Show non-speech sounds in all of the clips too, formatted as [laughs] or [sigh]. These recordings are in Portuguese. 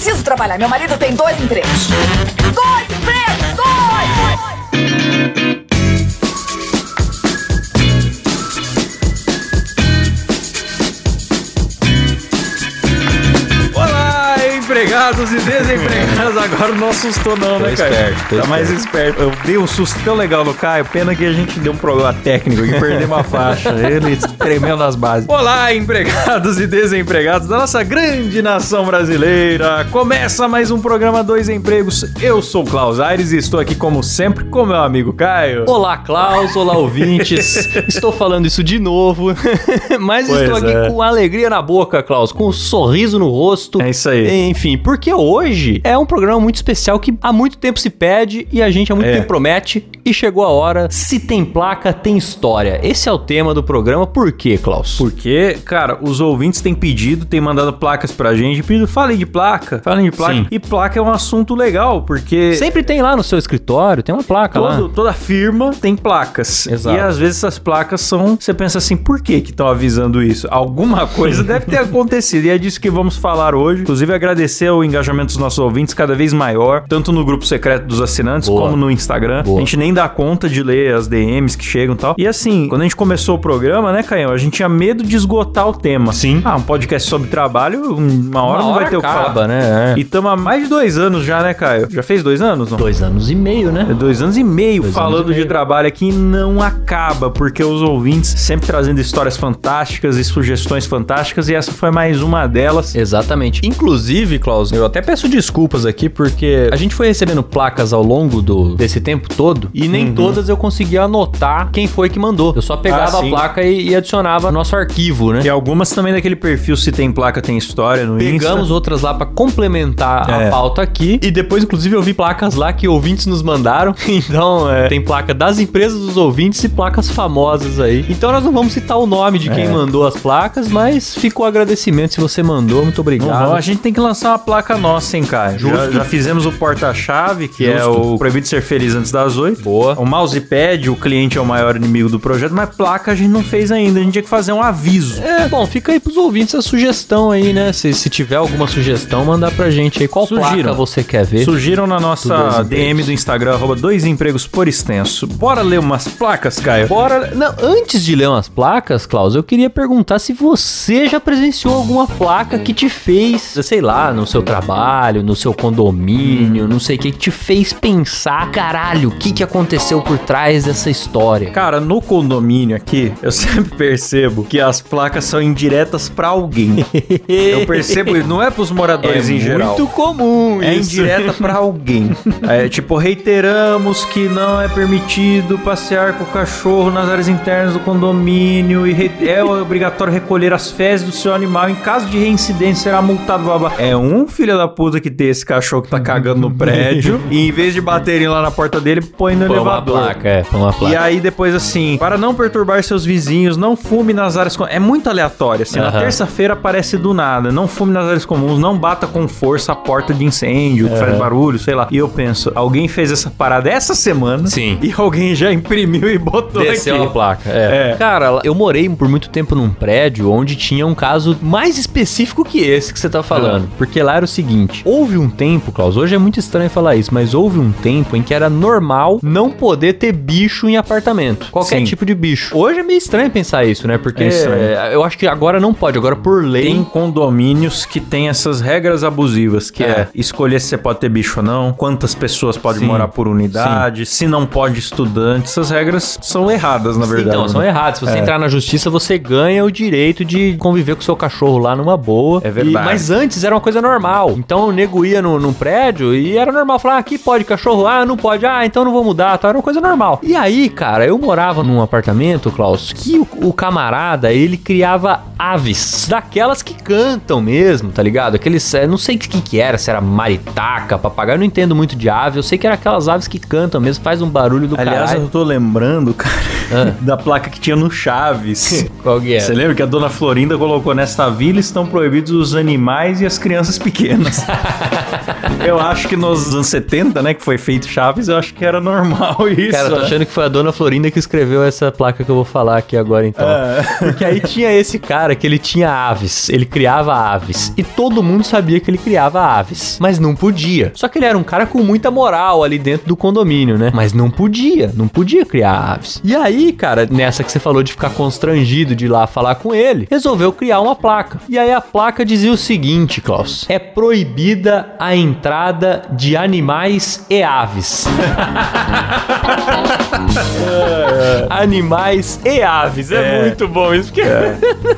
preciso trabalhar. Meu marido tem dois empregos. Empregados e desempregados. Agora não assustou não, né, Caio? esperto, tô tá mais esperto. Eu dei um susto tão legal no Caio. Pena que a gente deu um problema técnico e perdemos a faixa. [laughs] Ele tremendo nas bases. Olá, empregados e desempregados da nossa grande nação brasileira. Começa mais um programa Dois Empregos. Eu sou o Klaus Aires e estou aqui, como sempre, com meu amigo Caio. Olá, Klaus. Olá, ouvintes. [laughs] estou falando isso de novo, [laughs] mas Pois estou aqui é. com alegria na boca, Klaus, com um sorriso no rosto. É isso aí. Enfim, porque hoje é um programa muito especial que há muito tempo se pede e a gente há muito É. tempo promete e chegou a hora. Se tem placa, tem história. Esse é o tema do programa. Por quê, Klaus? Porque, cara, os ouvintes têm pedido, têm mandado placas pra gente, pedido, falem de placa, falem de placa. Sim. E placa é um assunto legal, porque Sempre tem lá no seu escritório, tem uma placa todo- lá. toda firma tem placas. Exato. E às vezes essas placas são. Você pensa assim, por que que estão avisando isso? Alguma coisa deve ter [laughs] acontecido. E é disso que vamos falar hoje. Inclusive, agradecer o engajamento dos nossos ouvintes cada vez maior, tanto no grupo secreto dos assinantes, Boa. como no Instagram. Boa. A gente nem dá conta de ler as DMs que chegam e tal. E assim, quando a gente começou o programa, né, Caião? A gente tinha medo de esgotar o tema. Sim. Ah, um podcast sobre trabalho, uma hora Uma não hora vai ter o que acaba, falar. né? É. E estamos há mais de dois anos já, né, Caio? Já fez dois anos, não? Dois anos e meio, né? É dois anos e meio Dois falando e de meio. trabalho aqui e não acaba, porque os ouvintes sempre trazendo histórias fantásticas e sugestões fantásticas, e essa foi mais uma delas. Exatamente. Inclusive, Klaus, eu até peço desculpas aqui porque a gente foi recebendo placas ao longo do, desse tempo todo e nem todas eu conseguia anotar quem foi que mandou. Eu só pegava Ah, a placa e, e adicionava no nosso arquivo, né? E algumas também daquele perfil Se Tem Placa Tem História no Pegamos Insta. outras lá pra complementar É. a pauta aqui. E depois, inclusive, eu vi placas lá que ouvintes nos mandaram. [laughs] Então, é, tem placa das empresas dos ouvintes e placas famosas aí. Então, nós não vamos citar o nome de quem É. mandou as placas, mas ficou o agradecimento se você mandou. Muito obrigado. vão, a gente tem que lançar uma placa nossa, hein, Caio? Já, Justo. já fizemos o porta-chave, que é Justo. o Proibido Ser Feliz Antes das Oito. Boa. O mousepad, o cliente é o maior inimigo do projeto, mas placa a gente não fez ainda. A gente tinha que fazer um aviso. É, bom, fica aí pros ouvintes a sugestão aí, né? Se, se tiver alguma sugestão, mandar pra gente aí. Qual Sugiram. placa você quer ver? Surgiram na Do nossa Empregos. DM do Instagram, arroba dois empregos por extenso. Bora ler umas placas, Caio? Bora. Não, antes de ler umas placas, Klaus, eu queria perguntar se você já presenciou alguma placa que te fez, sei lá, no seu trabalho, no seu condomínio, não sei o que, que te fez pensar, caralho, o que, que aconteceu por trás dessa história? Cara, no condomínio aqui, eu [laughs] sempre percebo que as placas são indiretas pra alguém. Eu percebo, isso, não é pros moradores em geral. muito comum É isso. indireta pra alguém. [laughs] É tipo, reiteramos que não é permitido passear com o cachorro nas áreas internas do condomínio e é obrigatório recolher as fezes do seu animal. Em caso de reincidência, será multado. Blá, blá. É um filho da puta que tem esse cachorro que tá cagando no [laughs] prédio e em vez de baterem lá na porta dele, põe no Põe uma elevador. placa, é, põe uma placa. E aí depois assim, para não perturbar seus vizinhos, não fume nas áreas comuns. É muito aleatório, assim. Na Aham. terça-feira aparece do nada. Não fume nas áreas comuns, não bata com força a porta de incêndio, que faz barulho, sei lá. E eu penso, alguém fez essa parada essa semana. Sim. E alguém já imprimiu e botou Desceu aqui. a placa, é. É. Cara, eu morei por muito tempo num prédio onde tinha um caso mais específico que esse que você tá falando. Ah. Porque lá era o seguinte: houve um tempo, Klaus, hoje é muito estranho falar isso, mas houve um tempo em que era normal não poder ter bicho em apartamento. Qualquer Sim. tipo de bicho. Hoje é meio estranho pensar isso, né? Porque É é, eu acho que agora não pode, agora por lei. Tem condomínios que tem essas regras abusivas, que é. É. escolher se você pode ter bicho ou não, quantas pessoas podem Sim. morar por unidade, se não pode estudante. Essas regras são erradas, na verdade. Então, são né? errados. Se você É. entrar na justiça, você ganha o direito de conviver com seu cachorro lá numa boa. É verdade. E- mas antes era uma coisa normal. Então o nego ia no, num prédio e era normal falar: ah, aqui pode cachorro, ah, não pode, ah, então não vou mudar, tá? Era uma coisa normal. E aí, cara, eu morava num apartamento, Klaus, que o, o camarada, ele criava aves. Daquelas que cantam mesmo, tá ligado? Aqueles, é, não sei o que que era, se era maritaca, papagaio, eu não entendo muito de ave. Eu sei que era aquelas aves que cantam mesmo, faz um barulho do Aliás, caralho. eu tô lembrando, cara, Ah. [laughs] da placa que tinha no Chaves. [laughs] Qual que é? Você lembra que a dona Florinda colocou nesta vila estão proibidos os animais e as crianças pequenas. Pequenas. [laughs] eu acho que nos anos 70, né, que foi feito Chaves, eu acho que era normal isso. Cara, eu tô né? achando que foi a dona Florinda que escreveu essa placa que eu vou falar aqui agora, então. É. Porque aí tinha esse cara que ele tinha aves, ele criava aves. E todo mundo sabia que ele criava aves. Mas não podia. Só que ele era um cara com muita moral ali dentro do condomínio, né? Mas não podia, não podia criar aves. E aí, cara, nessa que você falou de ficar constrangido de ir lá falar com ele, resolveu criar uma placa. E aí a placa dizia o seguinte, Klaus: É proibida a entrada de animais e aves. [laughs] Animais e aves. É, É. muito bom isso, porque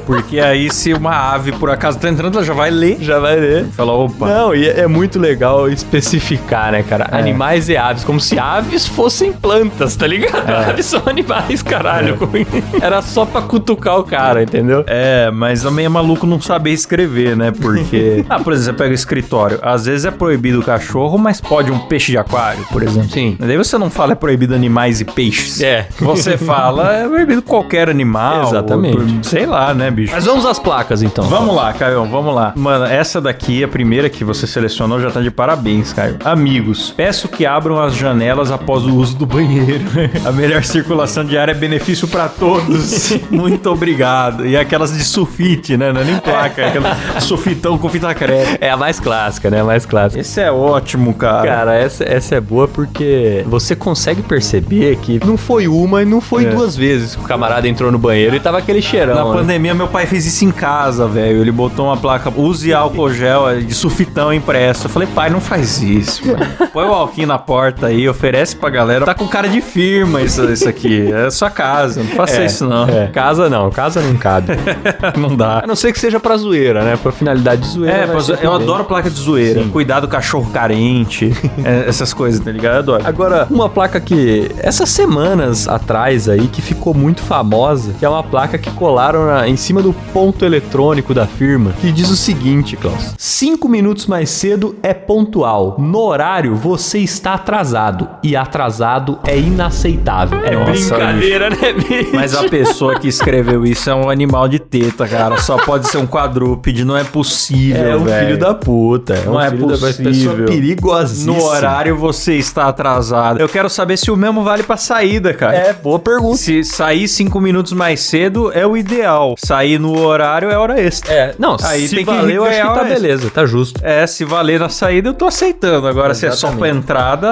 Porque aí, se uma ave por acaso tá entrando, ela já vai ler. já vai ler. Fala, opa. Não, e é muito legal especificar, né, cara? Animais e aves, como se aves fossem plantas, tá ligado? Aves são animais, caralho. [laughs] Era só pra cutucar o cara, entendeu? É, mas também é maluco não saber escrever, né? Porque. [laughs] ah, por exemplo, você pega escritório. Às vezes é proibido o cachorro, mas pode um peixe de aquário, por exemplo. Sim. Daí você não fala é proibido animais e peixes. É. Você fala é proibido qualquer animal. Exatamente. ou- sei lá, né, bicho? Mas vamos às placas, então. Vamos lá, Caio, vamos lá. Mano, essa daqui, a primeira que você selecionou, já tá de parabéns, Caio. Amigos, peço que abram as janelas após o uso do banheiro. [laughs] a melhor circulação de ar é benefício pra todos. [laughs] Muito obrigado. E aquelas de sulfite, né? Não é nem placa, é aquela sulfitão com fita crepe. É mais clássica, né? A mais clássica. Esse é ótimo, cara. Cara, essa, essa é boa porque você consegue perceber que não foi uma e não foi É. duas vezes que o camarada entrou no banheiro e tava aquele cheirão. Na né? pandemia, meu pai fez isso em casa, velho. Ele botou uma placa, use álcool gel é, de sulfitão impresso. Eu falei, pai, não faz isso, mano. Põe o alquinho na porta aí, oferece pra galera. Tá com cara de firma isso, isso aqui. É sua casa, não faça isso não. É, casa não, casa não cabe. [laughs] não dá. A não ser que seja pra zoeira, né? Pra finalidade de zoeira. É, pra ser zo- eu também. Adoro placa de zoeira. Cuidado cachorro carente. [laughs] é, essas coisas, tá ligado? Eu adoro. Agora, uma placa que essas semanas atrás aí que ficou muito famosa, que é uma placa que colaram na- em cima do ponto eletrônico da firma, que diz o seguinte, Klaus: cinco minutos mais cedo é pontual. No horário você está atrasado e atrasado é inaceitável. É Nossa, brincadeira, né, bicho? Mas a pessoa que escreveu isso é um animal de teta, cara. Só pode ser um quadrúpede, não é possível, é um velho. filho da puta. É Não um é filho da possível. pessoa perigosíssima. No horário você está atrasado. Eu quero saber se o mesmo vale pra saída, cara. É, boa pergunta. Se sair cinco minutos mais cedo é o ideal. Sair no horário é hora extra. É, não, Aí se tem que valer, eu acho que tá hora extra. beleza, tá justo. É, se valer na saída eu tô aceitando. Agora se é só pra entrada.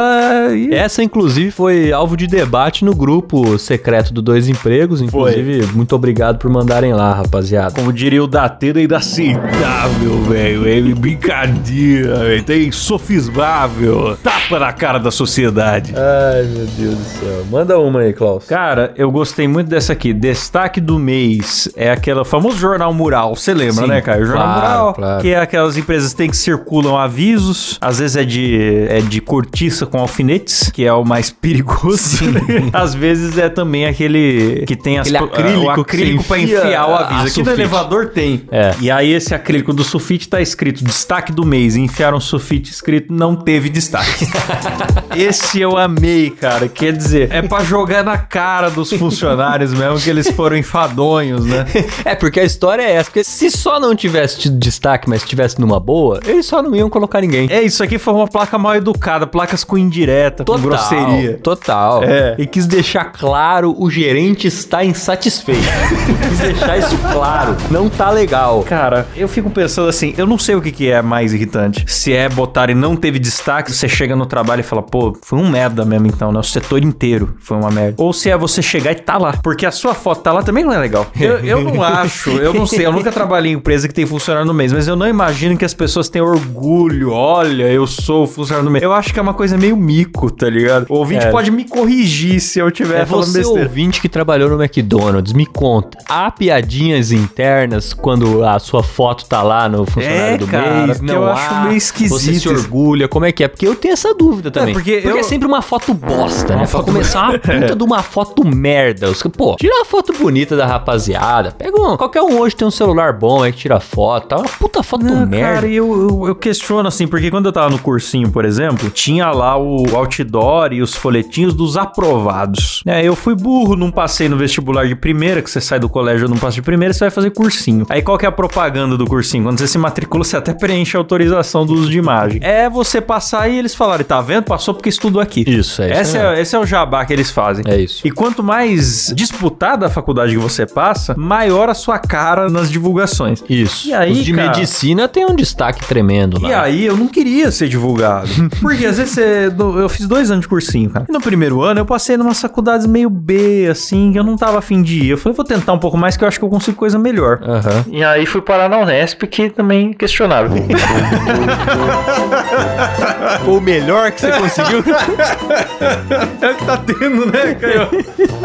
aí- Essa, inclusive, foi alvo de debate no grupo secreto do Dois Empregos. Inclusive, muito obrigado por mandarem lá, rapaziada. Como diria o Datena, é inaceitável, velho. É brincadeira, velho. Tem sofismável. Tapa na cara da sociedade. Ai, meu Deus do céu. Manda uma aí, Klaus. Cara, eu gostei muito dessa aqui. Destaque do mês é aquele famoso jornal mural. Você lembra, Sim, né, cara? O jornal claro, mural. claro. Que é aquelas empresas que tem que circulam avisos. Às vezes é de, é de cortiça com alfinetes, que é o mais [laughs] perigoso. Às vezes é também aquele que tem as, Aquele acrílico o acrílico enfia enfiar o aviso. Aqui no elevador tem. É. E aí esse acrílico do sulfite tá escrito destaque do mês. E enfiaram um sulfite escrito não teve destaque. [laughs] esse eu amei, cara. Quer dizer, é pra jogar na cara dos funcionários mesmo que eles foram enfadonhos, né? [laughs] É, porque a história é essa. Porque se só não tivesse tido destaque, mas tivesse numa boa, eles só não iam colocar ninguém. É, isso aqui foi uma placa mal educada, placas com indireta, com grosseria. Total. É. E quis deixar claro, o gerente está insatisfeito. [laughs] quis deixar isso claro. Não tá legal. Cara, eu fico pensando assim, eu não sei o que, que é mais irritante. Se é botar e não teve destaque, você chega no trabalho e fala, pô, foi um merda mesmo então, né? O setor inteiro foi uma merda. Ou se é você chegar e tá lá. Porque a sua foto tá lá também não é legal. Eu, eu não [laughs] acho, eu não sei, eu nunca trabalhei em empresa que tem funcionário no mês, mas eu não imagino que as pessoas tenham orgulho. Olha, eu sou o funcionário do mês. Eu acho que é uma coisa meio mico, tá ligado? O ouvinte É. pode me corrigir se eu tiver É falando você besteira. ouvinte que trabalhou no McDonald's, me conta. Há piadinhas internas quando a sua foto tá lá no funcionário É, do cara, mês? Porque Não eu há. acho meio esquisito Você se orgulha, como é que é? Porque eu tenho essa dúvida também. porque eu- é sempre uma foto bosta, né? Pra foto- começar, uma [laughs] puta de uma foto merda. Os- Pô, tira uma foto bonita da rapaziada. Pega um... Qualquer um hoje tem um celular bom aí que tira foto. Tá uma puta foto Não, merda. cara, eu, eu, eu questiono assim, porque quando eu tava no cursinho, por exemplo, tinha lá o outdoor e os folhetinhos dos aprovados. É, eu fui burro, não passei no vestibular de primeira, que você sai do colégio não passa de primeira, você vai fazer cursinho. Aí qual que é a propaganda do cursinho? Quando você se matricula, você até preenche a autorização do uso de imagem. É você passar e eles falarem, tá vendo? Passou porque estudou aqui. Isso, é isso é, esse é o jabá que eles fazem. É isso. E quanto mais disputada a faculdade que você passa, maior a sua cara nas divulgações. Isso. E aí, Os de cara? medicina tem um destaque tremendo lá. E aí eu não queria ser divulgado. [laughs] Porque às vezes você, eu fiz dois anos de cursinho, cara. E no primeiro ano eu passei numa faculdades meio B, assim, que eu não tava afim de ir. Eu falei, vou tentar um pouco mais que eu acho que eu consigo coisa melhor. Aham. E aí fui parar na Unesp, que também questionável. [laughs] Foi o melhor que você conseguiu? [laughs] é o que tá tendo, né, Caio?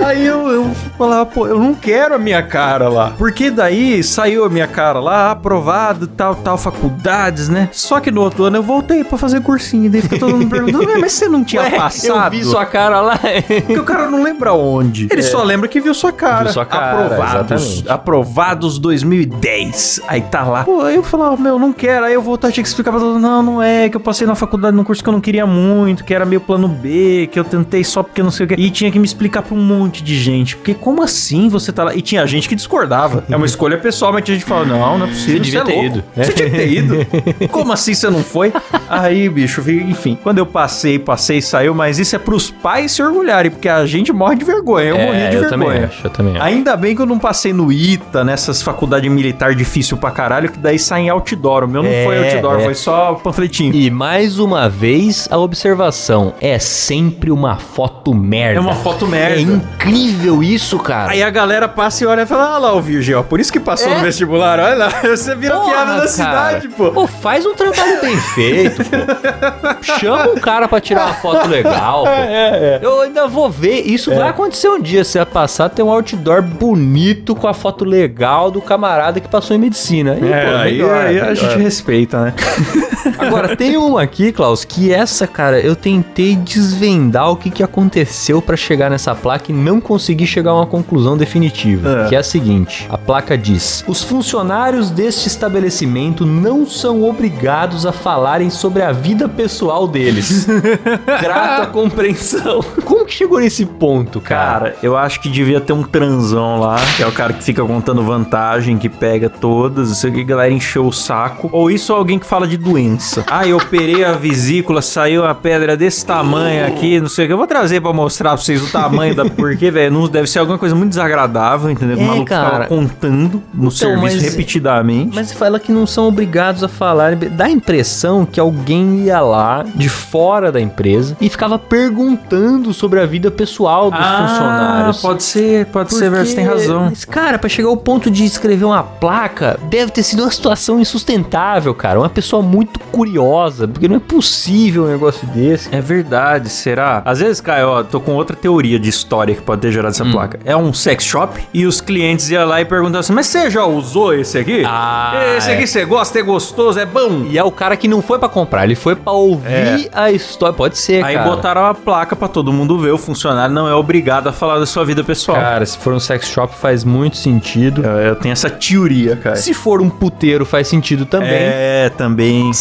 Aí eu, eu falava, pô, eu não quero a minha cara lá. Porque daí saiu a minha cara lá, aprovado, tal, tal, faculdades, né? Só que no outro ano eu voltei pra fazer cursinho. Daí fica todo mundo perguntando, "Ué, mas você não tinha passado? eu vi sua cara lá. Porque o cara não lembra onde. Ele só lembra que viu sua cara. É. Viu sua cara, Aprovados. exatamente. Aprovados 2010. Aí tá lá. Pô, aí eu falava, meu, não quero. Aí eu voltava, tinha que explicar pra todo mundo. Não, não é. Que eu passei na faculdade num curso que eu não queria muito, que era meio plano B, que eu tentei só porque não sei o que. E tinha que me explicar pra um monte de gente. Porque como assim você tá lá? E tinha gente que discordava. É uma escolha pessoal, mas tinha gente que falava, não, não é possível. Você devia é ter louco. ido. Você tinha que ter ido. Como assim você não foi? Aí, bicho, enfim. Quando eu passei, passei, saiu. Mas isso é pros pais se orgulharem, porque a gente morre de vergonha. Eu morria de É, eu vergonha. também acho, eu também acho. Ainda bem que eu não passei no ITA, nessas faculdades militar difícil pra caralho, que daí sai em outdoor. O meu não É, foi outdoor, é. foi só panfletinho. E mais uma vez, a observação é sempre uma foto merda. É uma foto merda. É incrível isso, cara. Aí a galera passa e olha e fala: Ah lá, o Virgem, ó, por isso que passou É. no vestibular, olha lá, [laughs] você vira Porra, piada da cara. cidade, pô. Pô, faz um trabalho bem feito, pô. Chama um cara pra tirar uma foto legal, pô. [laughs] É, é. Eu ainda vou ver. Isso vai acontecer um dia. Você vai passar, tem um outdoor bonito com a foto legal do camarada que passou em medicina. E, É, pô, aí, melhor, aí a gente respeita, né? [laughs] Agora, tem uma aqui, Klaus, que essa, cara, eu tentei desvendar o que, que aconteceu pra chegar nessa placa e não consegui chegar a uma conclusão definitiva. É. Que é a seguinte: a placa diz: Os funcionários deste estabelecimento não são obrigados a falarem sobre a vida pessoal deles. [laughs] Grata compreensão. Como que chegou nesse ponto, cara? Cara, eu acho que devia ter um transão lá, que é o cara que fica contando vantagem, que pega todas, isso aqui, a galera encheu o saco. Ou isso alguém que fala de doença. Ah, eu operei a vesícula, saiu uma pedra desse tamanho aqui, não sei o que. Eu vou trazer pra mostrar pra vocês o tamanho da. Porque, velho, deve ser alguma coisa muito desagradável, entendeu? É, o maluco ficava cara. contando no serviço mas- repetidamente. Mas fala que não são obrigados a falar. Dá a impressão que alguém ia lá de fora da empresa e ficava perguntando sobre a vida pessoal dos funcionários. Ah, pode ser, pode ser, velho, você tem Porque- razão. Mas, cara, pra chegar ao ponto de escrever uma placa, deve ter sido uma situação insustentável, cara. Uma pessoa muito curiosa, porque não é possível um negócio desse. É verdade, será? Às vezes, Caio, ó, tô com outra teoria de história que pode ter gerado Hum. essa placa. É um sex shop e os clientes iam lá e perguntavam assim: Mas você já usou esse aqui? Ah, esse é. aqui você gosta, é gostoso, é bom? E é o cara que não foi pra comprar, ele foi pra ouvir a história. Pode ser, Aí cara. botaram a placa pra todo mundo ver. O funcionário não é obrigado a falar da sua vida pessoal. Cara, se for um sex shop faz muito sentido. Eu, eu tenho essa teoria, cara. Se for um puteiro faz sentido também. É, também.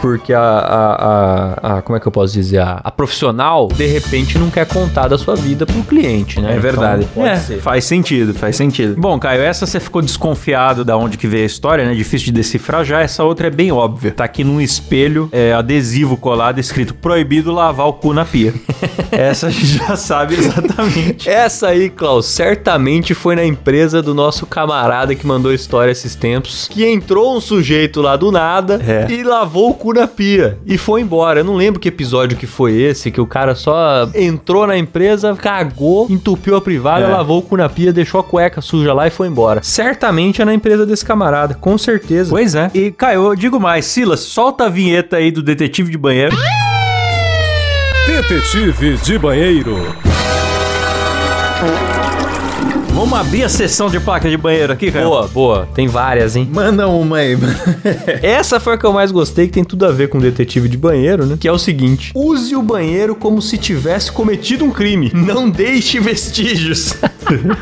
Porque a, a, a, a- Como é que eu posso dizer? A, a profissional, de repente, não quer contar da sua vida pro cliente, né? É verdade. Então, pode É, ser. Faz sentido, faz sentido. Bom, Caio, essa você ficou desconfiado da onde que veio a história, né? Difícil de decifrar. Já essa outra é bem óbvia. Tá aqui num espelho, é, adesivo colado, escrito proibido lavar o cu na pia. [laughs] essa a gente já sabe exatamente. Essa aí, Klaus, certamente foi na empresa do nosso camarada que mandou a história esses tempos, que entrou um sujeito lá do nada É. e lavou o cu na pia e foi embora. Eu não lembro que episódio que foi esse, que o cara só entrou na empresa, cagou, entupiu a privada, É. lavou o cu na pia, deixou a cueca suja lá e foi embora. Certamente é na empresa desse camarada, com certeza. Pois é. E, Caio, eu digo mais. Silas, solta a vinheta aí do detetive de banheiro. Detetive de banheiro. Vamos abrir a sessão de placa de banheiro aqui, Caio? Boa, boa. Tem várias, hein? Manda uma aí, mano. [laughs] Essa foi a que eu mais gostei, que tem tudo a ver com detetive de banheiro, né? Que é o seguinte: use o banheiro como se tivesse cometido um crime. Não deixe vestígios.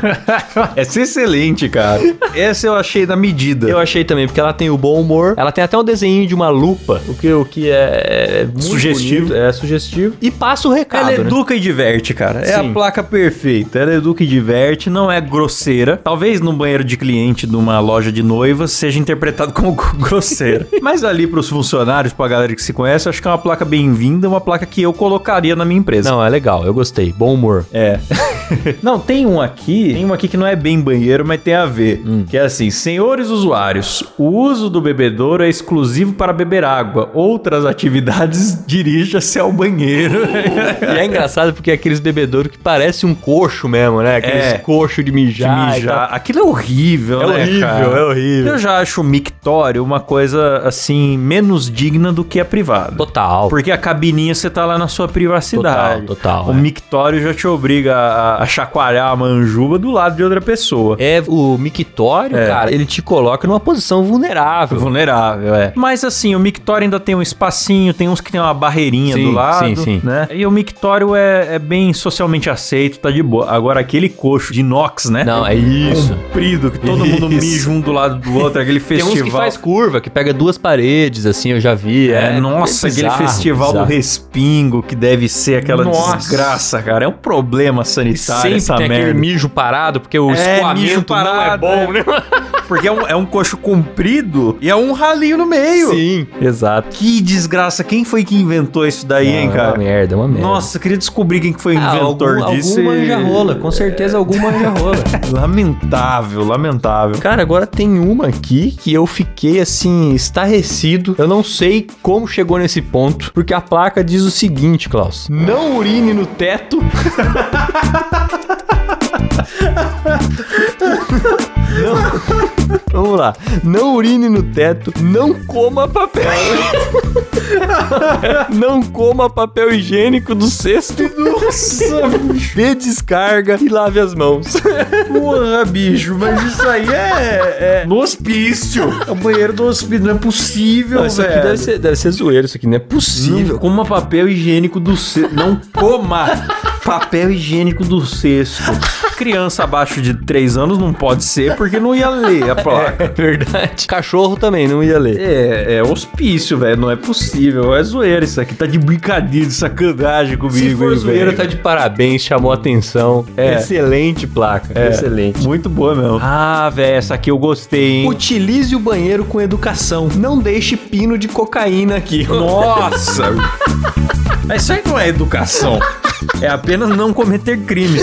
[laughs] Essa é excelente, cara. Essa eu achei da medida. Eu achei também, porque ela tem o bom humor, ela tem até um desenho de uma lupa, o que, o que é, é Sugestivo. bonito, é sugestivo. E passa o recado, Ela né? educa e diverte, cara. É a Sim. placa perfeita. Ela educa e diverte, não é grosseira. Talvez no banheiro de cliente de uma loja de noivas seja interpretado como [laughs] grosseira. Mas ali pros funcionários, pra galera que se conhece, acho que é uma placa bem-vinda, uma placa que eu colocaria na minha empresa. Não, é legal, eu gostei. Bom humor. É. [laughs] não, tem um aqui, tem um aqui que não é bem banheiro, mas tem a ver. Hum. Que é assim: senhores usuários, o uso do bebedouro é exclusivo para beber água. Outras atividades, [laughs] dirija-se ao banheiro. E é engraçado porque é aqueles bebedouros que parece um coxo mesmo, né? Aqueles É. coxo De mijar. e mijar. Aquilo é horrível, É né, horrível, cara? é horrível. Eu já acho o mictório uma coisa, assim, menos digna do que a privada. tal. Total. Porque a cabininha você tá lá na sua privacidade. Total, total, O é. mictório já te obriga a, a chacoalhar a manjuba do lado de outra pessoa. É, o mictório, É. cara, ele te coloca numa posição vulnerável. Vulnerável, é. Mas assim, o mictório ainda tem um espacinho, tem uns que tem uma barreirinha Sim, do lado, sim, sim. né? E o mictório é, é bem socialmente aceito, tá de boa. Agora aquele coxo de inox, né? Não, é isso. Comprido, que todo mundo Isso. mija um do lado do outro, aquele Tem festival. uns que faz curva, que pega duas paredes, assim, eu já vi. É, nossa, aquele bizarro, festival bizarro. do respingo, que deve ser aquela Nossa. desgraça, cara. É um problema sanitário Sempre essa tem merda. aquele mijo parado, porque o É, escoamento não é parado, bom, né? Porque é um, é um coxo comprido e é um ralinho no meio. Sim, exato. Que desgraça. Quem foi que inventou isso daí, hein, É uma cara? merda, é uma merda. Nossa, queria descobrir quem que foi o Ah, inventor algum, disso. algum e- manja rola, com certeza algum manja rola. [laughs] Lamentável, lamentável. Cara, agora tem uma aqui que eu fiquei assim, estarrecido. Eu não sei como chegou nesse ponto, porque a placa diz o seguinte, Klaus: Não urine no teto. [laughs] Não. Vamos lá. Não urine no teto, não coma papel. [laughs] não coma papel higiênico do cesto. Nossa, bicho. Dê descarga e lave as mãos. Porra, bicho, mas isso aí é, é no hospício. É o banheiro do hospício. Não é possível, Não, isso aqui velho. deve ser, deve ser zoeiro, isso aqui não é possível. Não coma papel higiênico do cesto. Não coma papel higiênico do cesto. Criança abaixo de 3 anos não pode ser porque não ia ler a placa. É verdade. Cachorro também não ia ler. É, é hospício, velho. Não é possível. É zoeira isso aqui. Tá de brincadeira, de sacanagem comigo. Se for hein, zoeira, velho. tá de parabéns, chamou atenção. É. Excelente placa. É, Excelente. Muito boa mesmo. Ah, velho, essa aqui eu gostei, hein? Utilize o banheiro com educação. Não deixe pino de cocaína aqui. [laughs] Nossa! Mas isso aí não é educação. É apenas não cometer crime.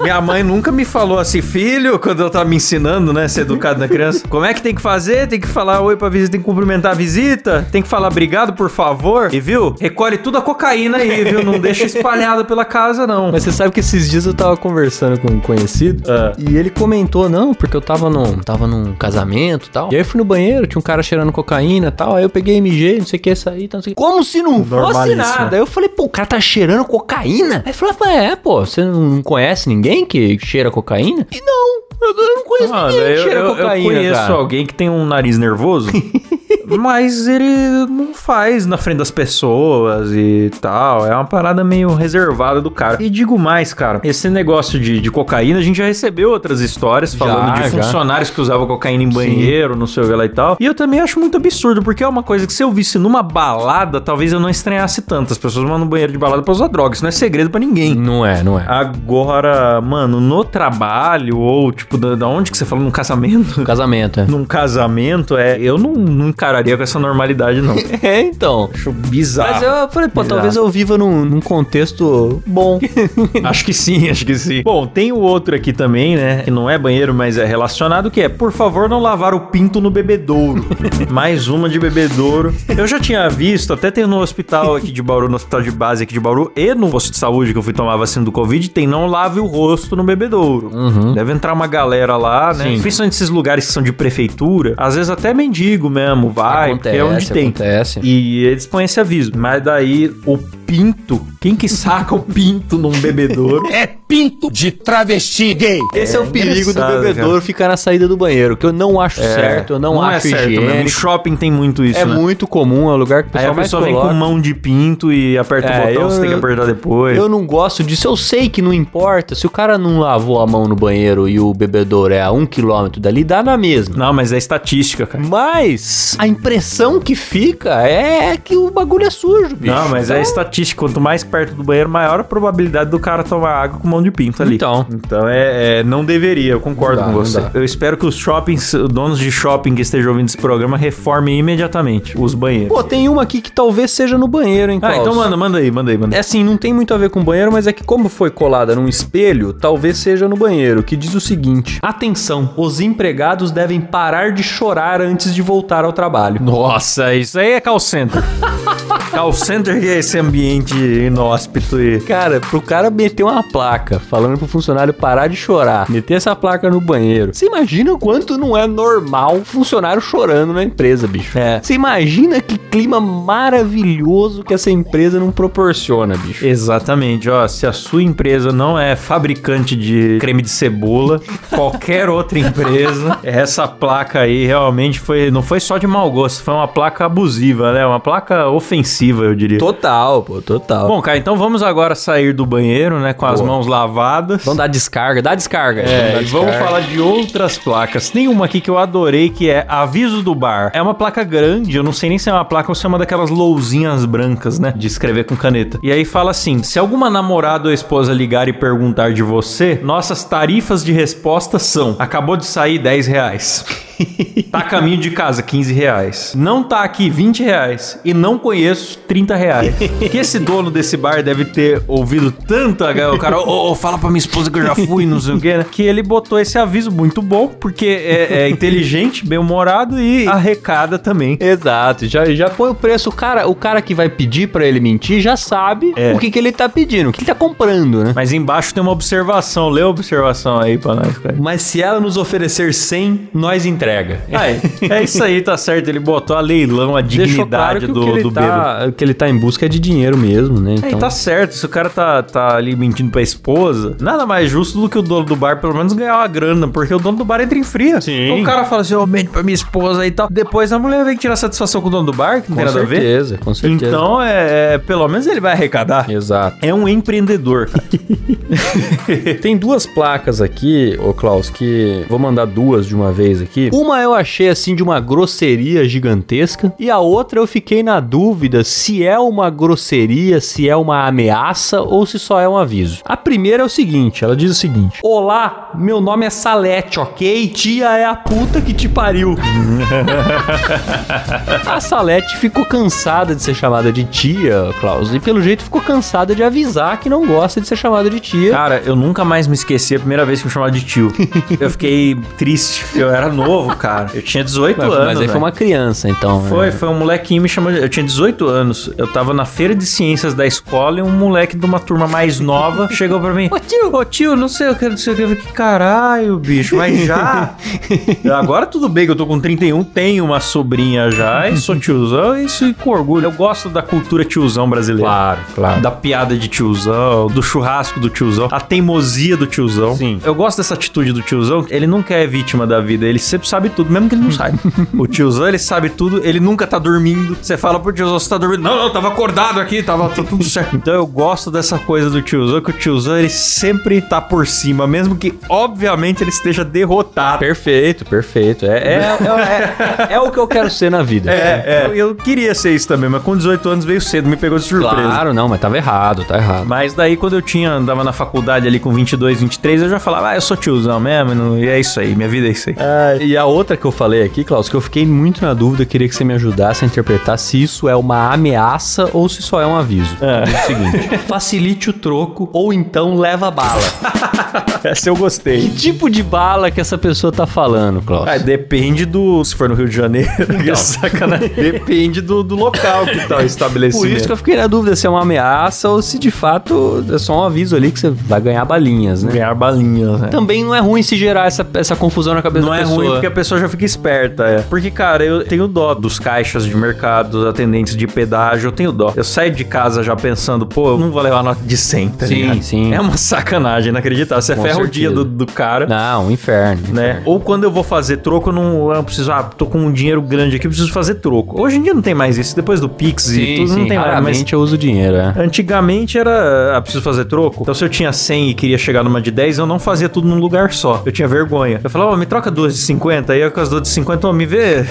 Minha mãe nunca me falou assim, filho, quando eu tava me ensinando, né, ser educado na criança. Como é que tem que fazer? Tem que falar oi pra visita, tem que cumprimentar a visita, tem que falar obrigado, por favor. E viu? Recolhe tudo a cocaína aí, viu? Não deixa espalhada pela casa, não. Mas você sabe que esses dias eu tava conversando com um conhecido Ah. e ele comentou, não, porque eu tava num, tava num casamento e tal. E aí eu fui no banheiro, tinha um cara cheirando cocaína e tal. Aí eu peguei MG, não sei o que, saí, tal, não sei o que. Como se não fosse nada. Aí eu falei, pô, o cara tá cheirando cocaína? Aí ele falou, "Ah, é, pô, você não conhece ninguém que cheira cocaína? E não, eu, eu não conheço Ah, ninguém que eu, cheira eu- eu cocaína, conheço cara. alguém que tem um nariz nervoso, [laughs] mas ele não faz na frente das pessoas e tal. É uma parada meio reservada do cara. E digo mais, cara, esse negócio de, de cocaína, a gente já recebeu outras histórias falando de já. funcionários que usavam cocaína em banheiro, não sei o que lá e tal. E eu também acho muito absurdo, porque é uma coisa que se eu visse numa balada, talvez eu não estranhasse tanto. As pessoas vão no banheiro de balada pra usar droga. Isso não é segredo pra ninguém. Não é, não é. Agora, mano, no trabalho, ou tipo, da, da onde que você falou? Num casamento? Casamento, é. Num casamento, é. Eu não, não encararia com essa normalidade, não. [laughs] É, então. Acho bizarro. Mas eu falei, pô, Bizarro. talvez eu viva num, num contexto bom. [laughs] Acho que sim, acho que sim. Bom, tem o outro aqui também, né? Que não é banheiro, mas é relacionado, que é, por favor, não lavar o pinto no bebedouro. [laughs] Mais uma de bebedouro. Eu já tinha visto, até tem no hospital aqui de Bauru, no hospital de base aqui de Bauru, e no posto de saúde que eu fui tomar a vacina do Covid, tem não lave o rosto no bebedouro. Deve entrar uma galera lá, né? Sim. Principalmente esses lugares que são de prefeitura, às vezes até mendigo mesmo, vai, porque é onde tem. acontece. E eles põem esse aviso. Mas daí o pinto, quem que saca o pinto num bebedouro? É pinto de travesti gay. Esse é, o perigo do bebedouro ficar na saída do banheiro, que eu não acho certo, eu não, é acho certo, né? No higiênico. shopping tem muito isso, É né? muito comum, é o lugar que o Aí pessoal a mais pessoa vem coloca. com mão de pinto e aperta É, o botão, eu- você tem que apertar depois. Eu não gosto disso, eu sei que não importa. Se o cara não lavou a mão no banheiro e o bebedouro é a um quilômetro dali, dá na mesma. Não, mas é estatística, cara. Mas a impressão que fica é que o bagulho é sujo, bicho. Não, mas é Então, estatística. Quanto mais perto do banheiro, maior a probabilidade do cara tomar água com mão de pinto ali. Então. Então é, é- não deveria, eu concordo dá, com você. Eu espero que os shoppings, donos de shopping que estejam ouvindo esse programa, reformem imediatamente os banheiros. Pô, tem uma aqui que talvez seja no banheiro, hein, ah, então manda, manda aí, manda aí, manda É aí. assim, não tem muito a ver com banheiro, mas é que como foi colada num espelho, talvez seja no banheiro, que diz o seguinte: Atenção, os empregados devem parar de chorar antes de voltar ao trabalho. Nossa, isso aí é call center. [laughs] call center que é esse ambiente inóspito e... Cara, pro cara meter uma placa falando pro funcionário parar de chorar, meter essa placa no banheiro. Você imagina o quanto não é normal funcionário chorando na empresa, bicho. É. Você imagina que clima maravilhoso que essa empresa não proporciona, bicho. Exatamente, ó, se a sua empresa não é fabricante de creme de cebola, [laughs] qualquer outra empresa, essa placa aí realmente foi, não foi só de mau gosto, foi uma placa abusiva, né? Uma placa ofensiva, eu diria. Total, pô, total. Bom, cara, então vamos agora sair do banheiro, né, com as Boa. mãos lavadas. vamos dar descarga, dá descarga. É, dar e vamos descarga. falar de outras placas. Tem uma aqui que eu adorei, que é Aviso do Bar. É uma placa grande, eu não sei nem se é uma placa ou se é uma daquelas lousinhas brancas, né? De escrever com caneta. E aí fala assim: se alguma namorada ou esposa ligar e perguntar de você, nossas tarifas de resposta são: acabou de sair 10 reais. [laughs] Tá a caminho de casa, 15 reais. Não tá aqui, 20 reais. E não conheço, 30 reais. Que esse dono desse bar deve ter ouvido tanto a- o cara, ô, ô, fala pra minha esposa que eu já fui, não sei o quê, né? Que ele botou esse aviso muito bom, porque é, é inteligente, bem-humorado e arrecada também. Exato, já, já põe o preço. O cara, o cara que vai pedir pra ele mentir já sabe É. o que, que ele tá pedindo, o que ele tá comprando, né? Mas embaixo tem uma observação. Lê a observação aí pra nós, cara. Mas se ela nos oferecer 100, nós entrega. Aí, é isso aí, tá certo. Ele botou a leilão, a Deixou claro dignidade que do, que do bêbado. tá, o que ele tá em busca é de dinheiro mesmo, né? É, Então, e tá certo, se o cara tá, tá ali mentindo pra esposa, nada mais justo do que o dono do bar, pelo menos, ganhar uma grana, porque o dono do bar entra em fria. Sim. O cara fala assim, ô, mente pra minha esposa e tal. Depois a mulher vem tirar satisfação com o dono do bar, que não com tem nada a ver. certeza, com certeza. Então, é, é, pelo menos ele vai arrecadar. Exato. É um empreendedor. [laughs] [laughs] Tem duas placas aqui, ô Klaus, que vou mandar duas de uma vez aqui. Uma eu achei assim de uma grosseria gigantesca e a outra eu fiquei na dúvida se é uma grosseria, se é uma ameaça ou se só é um aviso. A primeira é o seguinte, ela diz o seguinte: Olá, meu nome é Salete, ok? Tia é a puta que te pariu. [laughs] a Salete ficou cansada de ser chamada de tia, Klaus, e pelo jeito ficou cansada de avisar que não gosta de ser chamada de tia. Cara, eu nunca mais me esqueci a primeira vez que me chamaram de tio. [laughs] eu fiquei triste, eu era novo, cara. Eu tinha 18 Mas, anos. mas aí foi velho. uma criança, então. Foi, né? foi um molequinho me chamando. de- Eu tinha 18 anos. Eu tava na feira de ciências da escola e um moleque de uma turma mais nova [laughs] chegou pra mim. Ô tio, ô tio, não sei o que, não sei o que. Eu falei, que caralho, bicho, mas já. [laughs] Agora tudo bem que eu tô com 31, tenho uma sobrinha já e sou tiozão, isso e com orgulho. Eu gosto da cultura tiozão brasileira. Claro, claro. Da piada de tiozão, do churrasco do tiozão, a teimosia do tiozão. Sim. Eu gosto dessa atitude do tiozão. Ele nunca é vítima da vida, ele sempre sabe tudo, mesmo que ele não saiba. [laughs] o tiozão, ele sabe tudo, ele nunca tá dormindo. Você fala pro tiozão, você tá dormindo? Não, não, tava acordado aqui, tava tá tudo certo. Então eu gosto dessa coisa do tiozão, que o tiozão, ele sempre tá por cima, mesmo que, obviamente, ele esteja derrotado. Perfeito, perfeito. É, é, é, é- é o que eu quero ser na vida. É, é. Eu, eu queria ser isso também, mas com 18 anos veio cedo, me pegou de surpresa. Claro, não, mas tava errado, tá errado. Mas daí, quando eu tinha, andava na faculdade ali com 22, 23, eu já falava, ah, eu sou tiozão mesmo, e é isso aí, minha vida é isso aí. E a outra que eu falei aqui, Klaus, que eu fiquei muito na dúvida, queria que você me ajudasse a interpretar se isso é uma ameaça ou se só é um aviso. É. O seguinte: facilite o troco ou então leva bala. [laughs] Essa eu gostei. que tipo de bala que essa pessoa tá falando, Klaus? Ah, depende do. Se for no Rio de Janeiro, [laughs] que sacanagem. [laughs] Depende do, do local que tá o Por isso que eu fiquei na dúvida se é uma ameaça ou se de fato é só um aviso ali que você vai ganhar balinhas, né? Ganhar balinhas, né? Também não é ruim se gerar essa, essa confusão na cabeça Não da é pessoa. ruim porque a pessoa já fica esperta, é. Porque, cara, eu tenho dó dos caixas de mercado, dos atendentes de pedágio, eu tenho dó. Eu saio de casa já pensando, pô, eu não vou levar nota de 100, tá Sim, ligado? sim. É uma sacanagem, inacreditável. Você Com ferra o certeza. dia do, do cara. Não, um inferno. um Né? inferno. Ou quando eu vou fazer troco, eu não, eu não preciso, ah, tô com um dinheiro grande aqui, eu preciso fazer troco. Hoje em dia não tem mais isso, depois do Pix e tudo, não tem mais. Mas eu uso dinheiro, é. Antigamente era, ah, preciso fazer troco. Então se eu tinha 100 e queria chegar numa de 10, eu não fazia tudo num lugar só. Eu tinha vergonha. Eu falava, ó, me troca duas de 50. 50. Aí eu com as duas de 50, ô, me vê.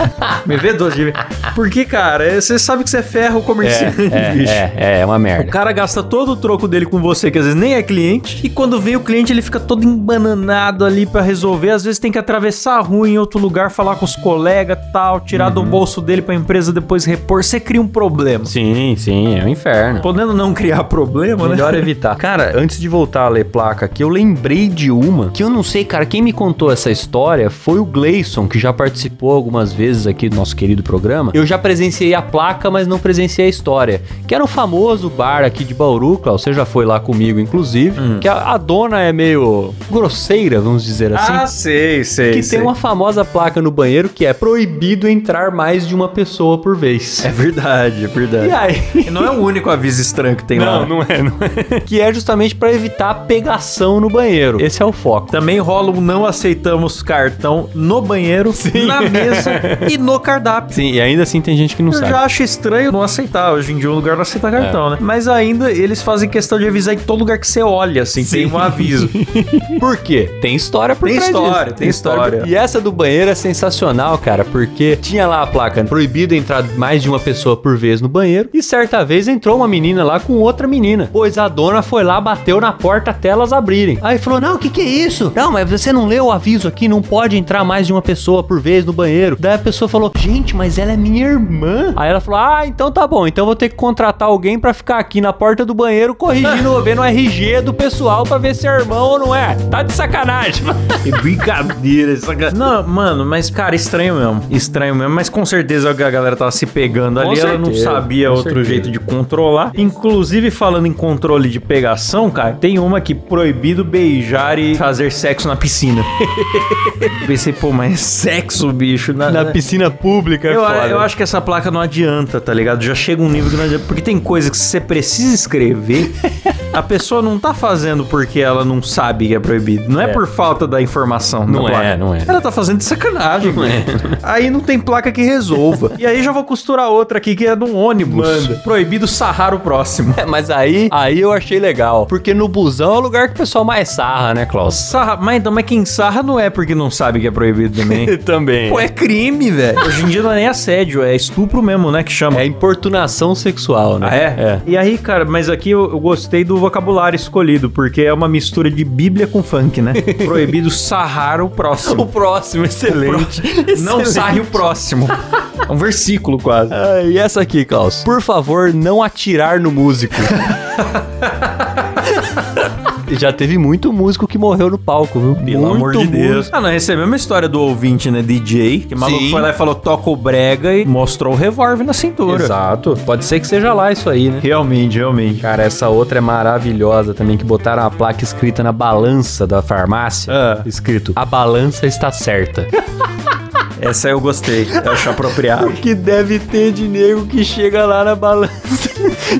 me vê duas de. Porque, cara, é- você sabe que você ferra o comerciante, É, bicho. é, é, é uma O merda. cara gasta todo o troco dele com você, que às vezes nem é cliente. E quando vem o cliente, ele fica todo embananado ali pra resolver. Às vezes tem que atravessar a rua em outro lugar, falar com os colegas tal, tirar do bolso dele pra empresa depois repor. Você cria um problema. Sim, sim, é um inferno. Podendo não criar problema, né? Melhor evitar. Cara, antes de voltar a ler placa aqui, eu lembrei de uma que eu não sei, cara. Quem me contou essa história foi o Gleison, que já participou algumas vezes aqui do nosso querido programa. Eu já presenciei a placa, mas não presenciei a história. Que era um famoso bar aqui de Bauru, Klaus. Você já foi lá comigo, inclusive. Que a, a dona é meio grosseira, vamos dizer assim. Ah, sei, sei. que sei. tem uma famosa placa no banheiro que é proibido entrar mais de uma pessoa por vez. É verdade, é verdade. E aí? E não é o único aviso estranho que tem lá. Não, não é, não é. [laughs] Que é justamente pra evitar pegação no banheiro. Esse é o foco. Também rola um não aceitamos cartão no banheiro, na mesa e no cardápio. Sim, e ainda assim tem gente que não Eu sabe. já acho estranho não aceitar. Hoje em dia o lugar não aceita cartão, né? Mas ainda eles fazem questão de avisar em todo lugar que você olha, assim, tem um aviso. [laughs] Por quê? Tem história por Tem trás história, disso. tem história. E essa do banheiro é sensacional, cara, porque tinha lá a placa proibido entrar mais de uma pessoa por vez no banheiro. E certa vez entrou uma menina lá com outra menina. Pois a dona foi lá, bateu na porta até elas abrirem. Aí falou: Não, o que, que é isso? Não, mas você não leu o aviso aqui, não pode entrar mais de uma pessoa por vez no banheiro. Daí a pessoa falou: Gente, mas ela é minha irmã. Aí ela falou: Ah, então tá bom, então eu vou ter que contratar alguém pra ficar aqui na porta do banheiro corrigindo, [laughs] vendo o RG do pessoal pra ver se é irmão ou não é. Tá de sacanagem. [laughs] Que brincadeira. Saca... Não, mano, mas, cara, estranho mesmo. Estranho mesmo. Mas com certeza a galera tava se pegando Com ali. ela não sabia outro certeza. jeito de controlar. Inclusive, falando em controle de pegação, cara, tem uma que proibido beijar e fazer sexo na piscina. [laughs] Pensei, pô, mas sexo, bicho? Na, Na piscina pública é eu, foda. eu acho que essa placa não adianta, tá ligado? Já chega um nível que não adianta. Porque tem coisa que você precisa escrever. [laughs] A pessoa não tá fazendo porque ela não sabe que é proibido. Não é, É. por falta da informação. da Não é, placa. não é. Ela tá fazendo de sacanagem, mano. Aí não tem placa que resolva. e aí já vou costurar outra aqui que é num ônibus. Manda. Proibido sarrar o próximo. É, mas aí, aí eu achei legal. Porque no busão é o lugar que o pessoal mais sarra, né, Klaus? Sarra, mas então, mas quem sarra não é porque não sabe que é proibido também. [laughs] Também. Pô, é crime, velho. Hoje em dia não é nem assédio, é estupro mesmo, né? Que chama. É importunação sexual, né? Ah, é? E aí, cara, mas aqui eu, eu gostei do vocabulário escolhido, porque é uma mistura de Bíblia com funk, né? [laughs] Proibido sarrar o O próximo. próximo, excelente. [laughs] Não Excelente. sarre o próximo. É um versículo quase. Ah, e essa aqui, Klaus? Por favor, não atirar no músico. [laughs] Já teve muito músico que morreu no palco, viu? Pelo Muito amor de Deus. músico. Ah, não, é a história do ouvinte, né? DJ, que o maluco Sim. foi lá e falou, toca o brega e mostrou o revólver na cintura. Exato. Pode ser que seja lá isso aí, né? Realmente, realmente. Cara, essa outra é maravilhosa também, que botaram a placa escrita na balança da farmácia. Ah. Escrito, a balança está certa. [laughs] Essa eu gostei. Eu acho apropriado. [laughs] que deve ter de nego que chega lá na balança,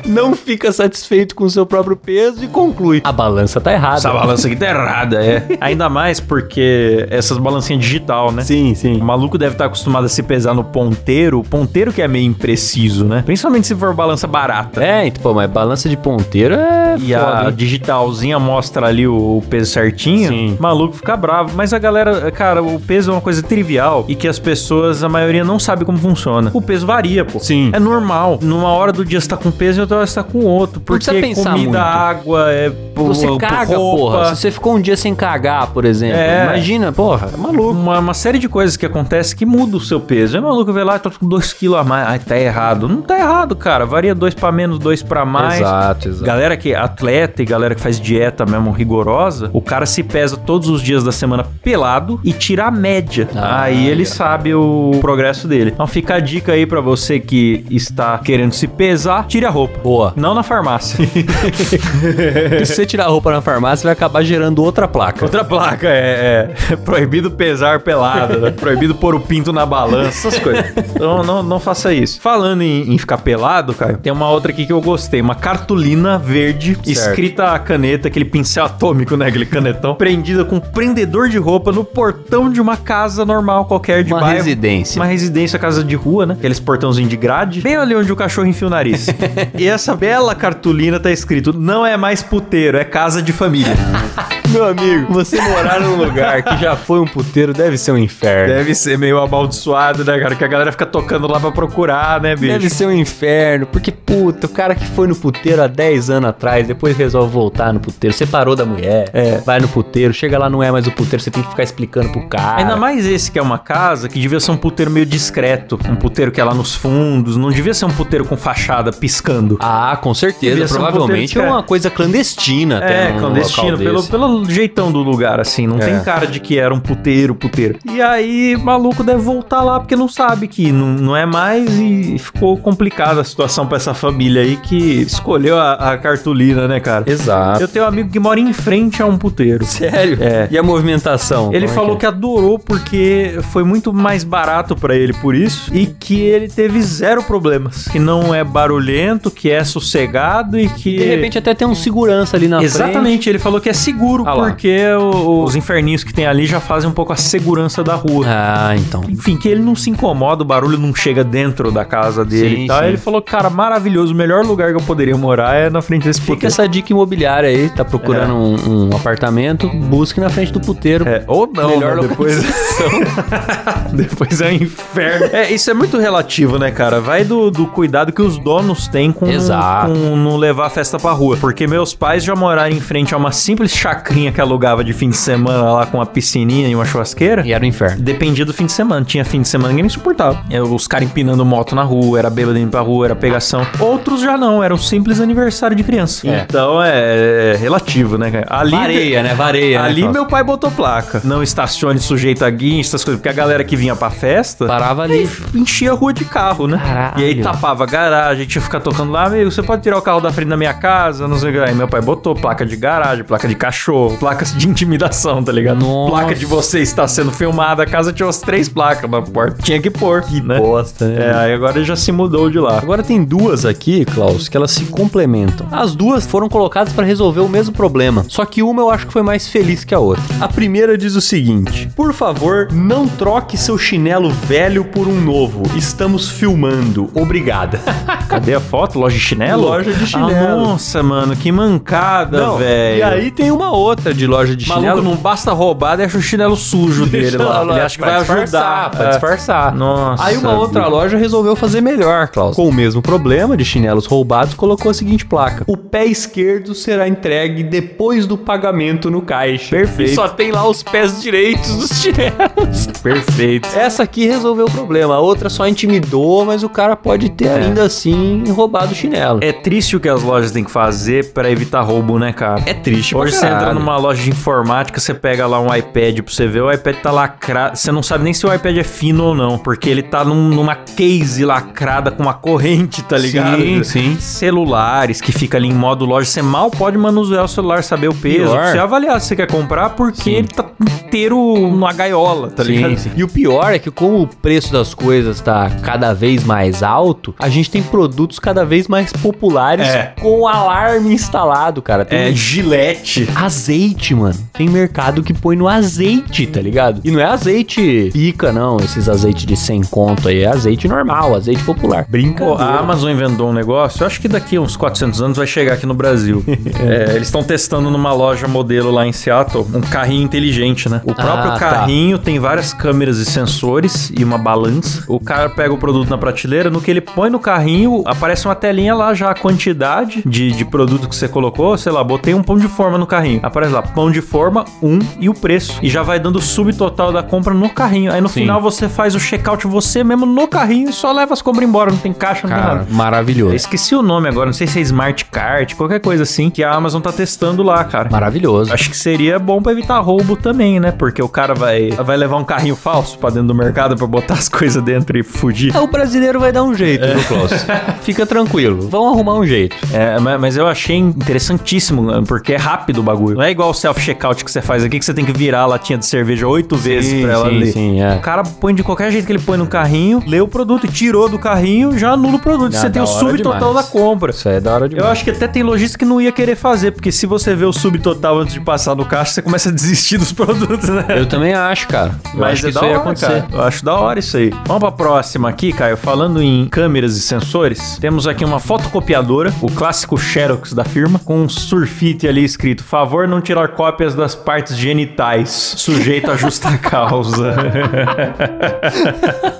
não fica satisfeito com o seu próprio peso e conclui: a balança tá errada. Essa balança aqui tá [laughs] errada, é. Ainda mais porque essas balancinhas digital, né? Sim, sim. O maluco deve estar acostumado a se pesar no ponteiro. O ponteiro que é meio impreciso, né? Principalmente se for balança barata. É, então, pô, mas balança de ponteiro é E foda, a hein? digitalzinha mostra ali o, o peso certinho. Sim. O maluco fica bravo. Mas a galera, cara, o peso é uma coisa trivial e que as pessoas, a maioria, não sabe como funciona. O peso varia, pô. Sim. É normal. Numa hora do dia você tá com peso e outra hora você tá com outro. Porque pensar comida, muito. água, é. Você caga, roupa, porra. Se você ficou um dia sem cagar, por exemplo. É. Imagina, porra, é maluco. Uma, uma série de coisas que acontece que muda o seu peso. É maluco ver lá, tá com 2 kg a mais. Ai, tá errado. Não tá errado, cara. Varia 2 pra menos, 2 pra mais. Exato, exato. Galera que é atleta e galera que faz dieta mesmo rigorosa, o cara se pesa todos os dias da semana pelado e tira a média. Ah, aí ele legal. sabe o progresso dele. Então fica a dica aí pra você que está querendo se pesar, tire a roupa. Boa. Não na farmácia. [laughs] Se você tirar a roupa na farmácia, vai acabar gerando outra placa. Outra placa é, é [laughs] proibido pesar pelado, né? proibido pôr o pinto na balança, essas coisas. Então não, não faça isso. Falando em, em ficar pelado, cara, tem uma outra aqui que eu gostei, uma cartolina verde, escrita a caneta, aquele pincel atômico, né, aquele canetão, prendida com um prendedor de roupa no portão de uma casa normal qualquer de Uma bairro. residência. Uma residência, casa de rua, né? Aqueles portãozinhos de grade, bem ali onde o cachorro enfia o nariz. [laughs] e essa bela cartolina tá escrito: não é mais puteiro, é casa de família. [laughs] Meu amigo, você morar num lugar que já foi um puteiro deve ser um inferno. Deve ser meio amaldiçoado, né, cara? Que a galera fica tocando lá pra procurar, né, bicho? Deve ser um inferno, porque, puta, o cara que foi no puteiro há 10 anos atrás, depois resolve voltar no puteiro, separou da mulher, É. vai no puteiro, chega lá, não é mais o puteiro, você tem que ficar explicando pro cara. Ainda mais esse que é uma casa que devia ser um puteiro meio discreto. Um puteiro que é lá nos fundos. Não devia ser um puteiro com fachada piscando. Ah, com certeza. Devia um Provavelmente é é- uma coisa clandestina até É, num clandestino, local pelo, pelo jeitão do lugar, assim. Não É. tem cara de que era um puteiro, puteiro. E aí, maluco deve voltar lá porque não sabe que não, não é mais e ficou complicada a situação pra essa família aí que escolheu a, a cartolina, né, cara? Exato. Eu tenho um amigo que mora em frente a um puteiro. Sério? É. E a movimentação? Ele Como é falou que que adorou porque foi muito mais barato pra ele por isso e que ele teve zero problemas, que não é barulhento, que é sossegado e que De repente até tem um segurança ali na frente. Exatamente, ele falou que é seguro Ah porque o- os inferninhos que tem ali já fazem um pouco a segurança da rua. Ah, então. Enfim, que ele não se incomoda, o barulho não chega dentro da casa dele Sim, e tal. sim. Ele falou, cara, maravilhoso, o melhor lugar que eu poderia morar é na frente desse Fica puteiro. essa dica imobiliária aí, tá procurando um, um apartamento, busque na frente do puteiro. É, ou não, Melhor né? depois... [laughs] depois é um inferno. É, isso é muito relativo, né, cara? Vai do, do cuidado que os donos têm com, Exato. com não levar a festa pra rua. Porque meus pais já moraram em frente a uma simples chacrinha que alugava de fim de semana lá com uma piscininha e uma churrasqueira. E era o inferno. Dependia do fim de semana. Tinha fim de semana que me suportava. É, Os caras empinando moto na rua, era bêbado indo pra rua, era pegação. Outros já não, era um simples aniversário de criança. É. Então é, é relativo, né, cara? Ali, Vareia, né? Vareia. Ali né, meu pai botou placa. Não estacione sujeito a guincho, essas coisas. Porque a galera que vinha pra festa. Parava ali. Enchia a rua de carro, né? Caralho. E aí tapava a garagem, tinha que ficar tocando lá, amigo, você pode tirar o carro da frente da minha casa, não sei o que. Aí meu pai botou placa de garagem, placa de cachorro, placas de intimidação, tá ligado? Nossa. Placa de você está sendo filmada, a casa tinha umas três placas na porta. Tinha que pôr, que né? Bosta, né? É, aí agora ele já se mudou de lá. Agora tem duas aqui, Klaus, que elas se complementam. As duas foram colocadas para resolver o mesmo problema, só que uma eu acho que foi mais feliz que a outra. A primeira diz o seguinte: Por favor, não troque seu chinelo velho por um novo. Estamos filmando. Obrigada. [laughs] Cadê a foto? Loja de chinelo? Loja de chinelo. Ah, nossa, mano, que mancada, velho. E aí tem uma outra de loja de Maluco, chinelo. não basta roubar, deixa o chinelo sujo dele lá. Ele acha que vai ajudar. disfarçar, Pra É. disfarçar. Nossa. Aí uma outra vida. loja resolveu fazer melhor, Klaus. Com o mesmo problema de chinelos roubados, colocou a seguinte placa: O pé esquerdo será entregue depois do pagamento no caixa. Perfeito. E só tem lá os pés direitos dos chinelos. [laughs] Perfeito. Essa aqui resolveu o problema. A outra só intimidou, mas o cara pode ter ainda assim roubado o chinelo. É triste o que as lojas têm que fazer pra evitar roubo, né, cara? É triste Hoje você entra numa loja de informática, você pega lá um iPad pra você ver, o iPad tá lacrado. Você não sabe nem se o iPad é fino ou não, porque ele tá num- numa case lacrada com uma corrente, tá ligado? Sim, sim. Celulares que fica ali em modo loja, você mal pode manusear o celular, saber o peso, Pior. pra você avaliar se você quer comprar, porque Sim. ele tá inteiro numa gaiola, tá ligado? E o pior é que como o preço das coisas tá cada vez mais alto, a gente tem produtos cada vez mais populares É. com alarme instalado, cara. Tem É gilete. azeite, mano. Tem mercado que põe no azeite, tá ligado? E não é azeite pica, não. Esses azeites de 100 conto aí. É azeite normal, azeite popular. Brincadeira. a Amazon inventou um negócio, eu acho que daqui a uns 400 anos vai chegar aqui no Brasil. [laughs] É, eles estão testando numa loja modelo lá em Seattle um carrinho inteligente, né? O próprio Ah, tá. carrinho tem várias câmeras e sensores e uma balança. O cara pega o produto na prateleira, no que ele põe no carrinho, aparece uma telinha lá já a quantidade de, de produto que você colocou. Sei lá, botei um pão de forma no carrinho. Aparece lá, pão de forma, um e o preço. E já vai dando o subtotal da compra no carrinho. Aí no Sim. final você faz o checkout você mesmo no carrinho e só leva as compras embora. Não tem caixa, não tem Cara, nada. Eu maravilhoso. esqueci o nome agora, não sei se é Smart Cart, qualquer coisa assim, que a Amazon tá testando lá, cara. Maravilhoso. Acho que seria bom pra evitar roubo também, né? Porque o cara vai, vai levar um carrinho falso pra dentro do mercado pra botar as [laughs] coisas dentro e fugir. O brasileiro vai dar um jeito, Klaus? [laughs] Fica tranquilo. Vão arrumar um jeito. É, ma- mas eu achei interessantíssimo, né? porque é rápido o bagulho. Não é igual o self-checkout que você faz aqui, que você tem que virar a latinha de cerveja oito vezes pra ela sim, ler. sim, é. O cara põe de qualquer jeito que ele põe no carrinho, lê o produto e tirou do carrinho, já anula o produto. Ah, você tem o subtotal demais. da compra. Isso aí é da hora demais. Eu acho que até tem lojista que não ia querer fazer, porque se você vê o subtotal antes de passar no caixa, você começa a desistir dos [laughs] produtos, né? Eu também acho, cara. Eu acho que é isso da ia hora, acontecer. cara. Eu acho da hora isso aí. Vamos pra próxima aqui, Caio. Falando em câmeras e sensores, temos aqui uma fotocopiadora, o clássico Xerox da firma, com um surfite ali escrito: favor não tirar cópias das partes genitais, sujeito a justa [laughs] causa. [laughs]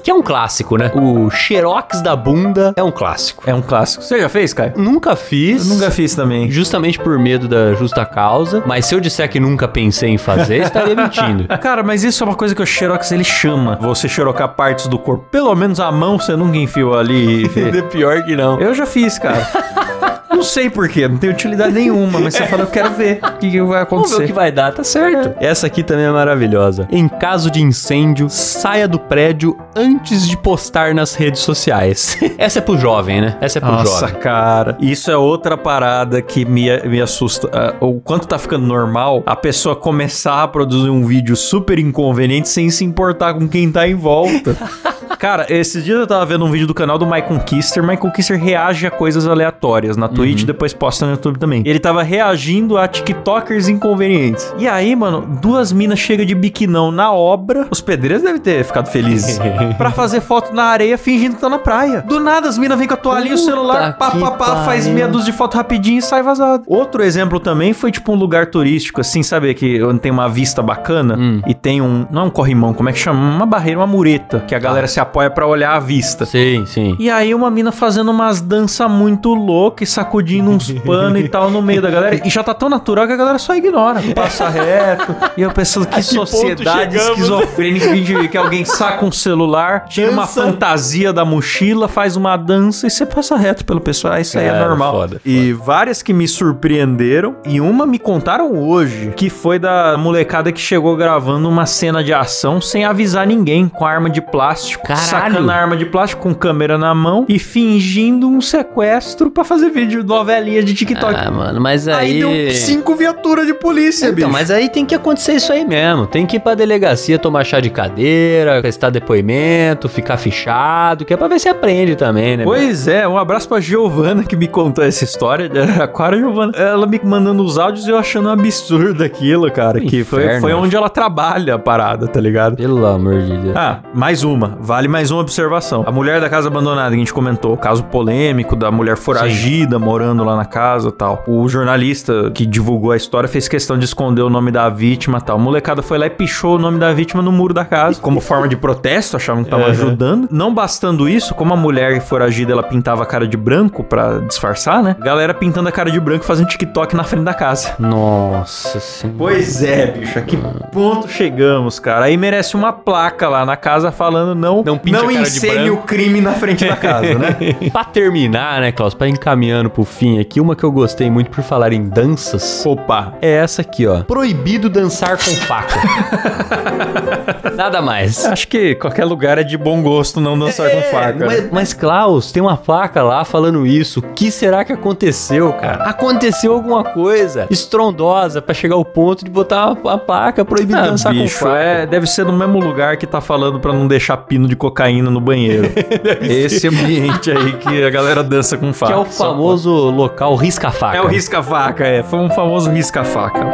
Que é um clássico, né? O xerox da bunda é um clássico. é um clássico. Você já fez, Caio? Nunca fiz. Eu nunca fiz também. Justamente por medo da justa causa. Mas se eu disser que nunca pensei em fazer, estaria [laughs] mentindo. Cara, mas isso é uma coisa que o Xerox ele chama. Você xerocar partes do corpo. Pelo menos a mão você nunca enfiou ali. É pior que não. Eu já fiz, cara. [laughs] Não sei porquê, não tem utilidade nenhuma, mas você fala, eu quero ver o que, que vai Vamos ver o acontecer. que vai dar, tá certo. Essa aqui também é maravilhosa. Em caso de incêndio, saia do prédio antes de postar nas redes sociais. [laughs] Essa é pro jovem, né? Essa é pro Nossa, jovem. cara, isso é outra parada que me, me assusta. Ah, o quanto tá ficando normal a pessoa começar a produzir um vídeo super inconveniente sem se importar com quem tá em volta. [laughs] Cara, esses dias eu tava vendo um vídeo do canal do Michael Kister. Michael Kister reage a coisas aleatórias na Twitch, depois posta no YouTube também. Ele tava reagindo a TikTokers inconvenientes. E aí, mano, duas minas chegam de biquinão na obra. Os pedreiros devem ter ficado felizes. [laughs] pra fazer foto na areia fingindo que tá na praia. Do nada, as minas vêm com a toalhinha e o celular, pá, pá, pá, faz meia dúzia de foto rapidinho e sai vazado. Outro exemplo também foi tipo um lugar turístico, assim, sabe? Que onde tem uma vista bacana Hum. e tem um. Não é um corrimão, como é que chama? Uma barreira, uma mureta, que a galera se apoia pra olhar a vista. Sim, sim. E aí uma mina fazendo umas danças muito loucas e sacudindo uns [laughs] panos e tal no meio da galera. E já tá tão natural que a galera só ignora. Passa reto. E eu pensando, que, [laughs] que sociedade esquizofrênica que que alguém saca um celular, tira uma Dança. fantasia da mochila, faz uma dança e você passa reto pelo pessoal. Ah, Isso aí é Cara, normal. foda, E várias que me surpreenderam. E uma me contaram hoje, que foi da molecada que chegou gravando uma cena de ação sem avisar ninguém, com arma de plástico. Caralho. Sacando a arma de plástico com câmera na mão e fingindo um sequestro pra fazer vídeo de novelinha de TikTok. Ah, mano, mas aí... aí... deu cinco viaturas de polícia, Então, bicho. mas aí tem que acontecer isso aí mesmo. Tem que ir pra delegacia tomar chá de cadeira, prestar depoimento, ficar fichado, que é pra ver se aprende também, né? Pois é, um abraço pra Giovana que me contou essa história. [laughs] A Quara Giovana. Ela me mandando os áudios e eu achando um absurdo aquilo, cara. Que foi, foi acho. onde ela trabalha a parada, tá ligado? Pelo amor de Deus. Ah, mais uma. Vale mais uma observação. A mulher da casa abandonada que a gente comentou, o caso polêmico da mulher foragida morando lá na casa e tal. O jornalista que divulgou a história fez questão de esconder o nome da vítima e tal. A molecada foi lá e pichou o nome da vítima no muro da casa. Como forma de protesto, achavam que tava Uhum. ajudando. Não bastando isso, como a mulher foragida ela pintava a cara de branco pra disfarçar, né? Galera pintando a cara de branco e fazendo TikTok na frente da casa. Nossa senhora. Pois é, bicho, a que ponto chegamos, cara? Aí merece uma placa lá na casa falando não, Não pinte a cara de o crime na frente da casa, né? [laughs] pra terminar, né, Klaus, pra ir encaminhando pro fim aqui, uma que eu gostei muito por falar em danças. Opa. É essa aqui, ó. Proibido dançar com faca. [laughs] Nada mais. Acho que qualquer lugar é de bom gosto não dançar com faca. né? Mas, mas, Klaus, tem uma placa lá falando isso. O que será que aconteceu, cara? Aconteceu alguma coisa estrondosa pra chegar ao ponto de botar uma, uma placa proibido Ah, dançar bicho, com faca. é, deve ser no mesmo lugar que tá falando pra não deixar pino de cocaína no banheiro. [laughs] Esse ambiente aí que a galera dança com faca. Que é o Só famoso local risca-faca. É o risca-faca, é. Foi um famoso risca-faca.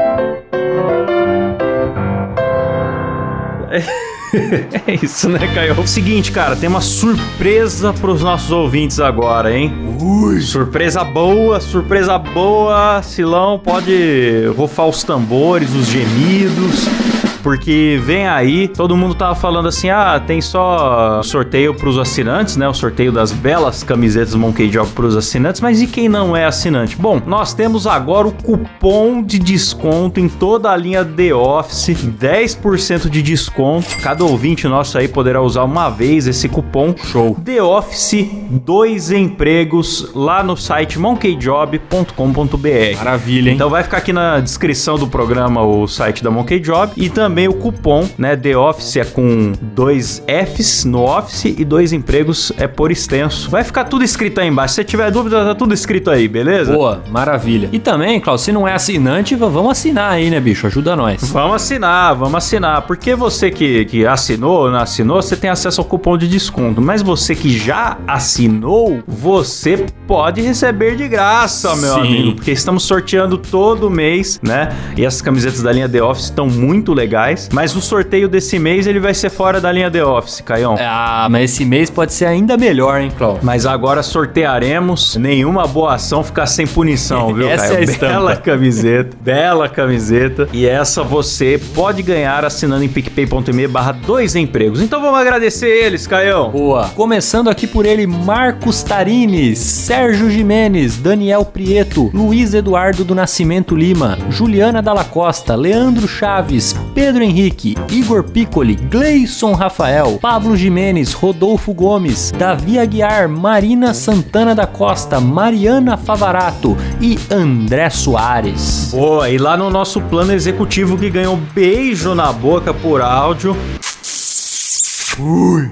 [laughs] É isso, né, Caio? O seguinte, cara, tem uma surpresa pros nossos ouvintes agora, hein? Ui, surpresa boa, surpresa boa. Silão, pode rufar os tambores, os gemidos. Porque vem aí, todo mundo tava falando assim: ah, tem só sorteio pros assinantes, né? O sorteio das belas camisetas Monkey Job pros assinantes, mas e quem não é assinante? Bom, nós temos agora o cupom de desconto em toda a linha The Office, 10% de desconto. Cada ouvinte nosso aí poderá usar uma vez esse cupom. Show. The Office, dois empregos lá no site monkeyjob.com.br. Maravilha, hein? Então vai ficar aqui na descrição do programa o site da Monkey Job e também o cupom, né? The Office é com dois Fs no Office e dois empregos é por extenso. Vai ficar tudo escrito aí embaixo. Se tiver dúvida, tá tudo escrito aí, beleza? Boa, maravilha. E também, Klaus, se não é assinante, vamos assinar aí, né, bicho? Ajuda nós. Vamos assinar, vamos assinar. Porque você que, que assinou ou não assinou, você tem acesso ao cupom de desconto. Mas você que já assinou, você pode receber de graça, meu Sim. amigo. Porque estamos sorteando todo mês, né? E essas camisetas da linha The Office estão muito legais. Reais. Mas o sorteio desse mês ele vai ser fora da linha The Office, Caião. Ah, mas esse mês pode ser ainda melhor, hein, Klaus? Mas agora sortearemos. Nenhuma boa ação ficar sem punição, viu, Essa Caio? é a estampa. Bela camiseta, bela camiseta. E essa você pode ganhar assinando em picpay.me barra dois empregos. Então vamos agradecer eles, Caião. Boa. Começando aqui por ele, Marcos Tarines, Sérgio Jimenez, Daniel Prieto, Luiz Eduardo do Nascimento Lima, Juliana Dalla Costa, Leandro Chaves, Pedro Henrique, Igor Piccoli, Gleison Rafael, Pablo Jimenez, Rodolfo Gomes, Davi Aguiar, Marina Santana da Costa, Mariana Favarato e André Soares. Boa, e lá no nosso plano executivo que ganhou beijo na boca por áudio.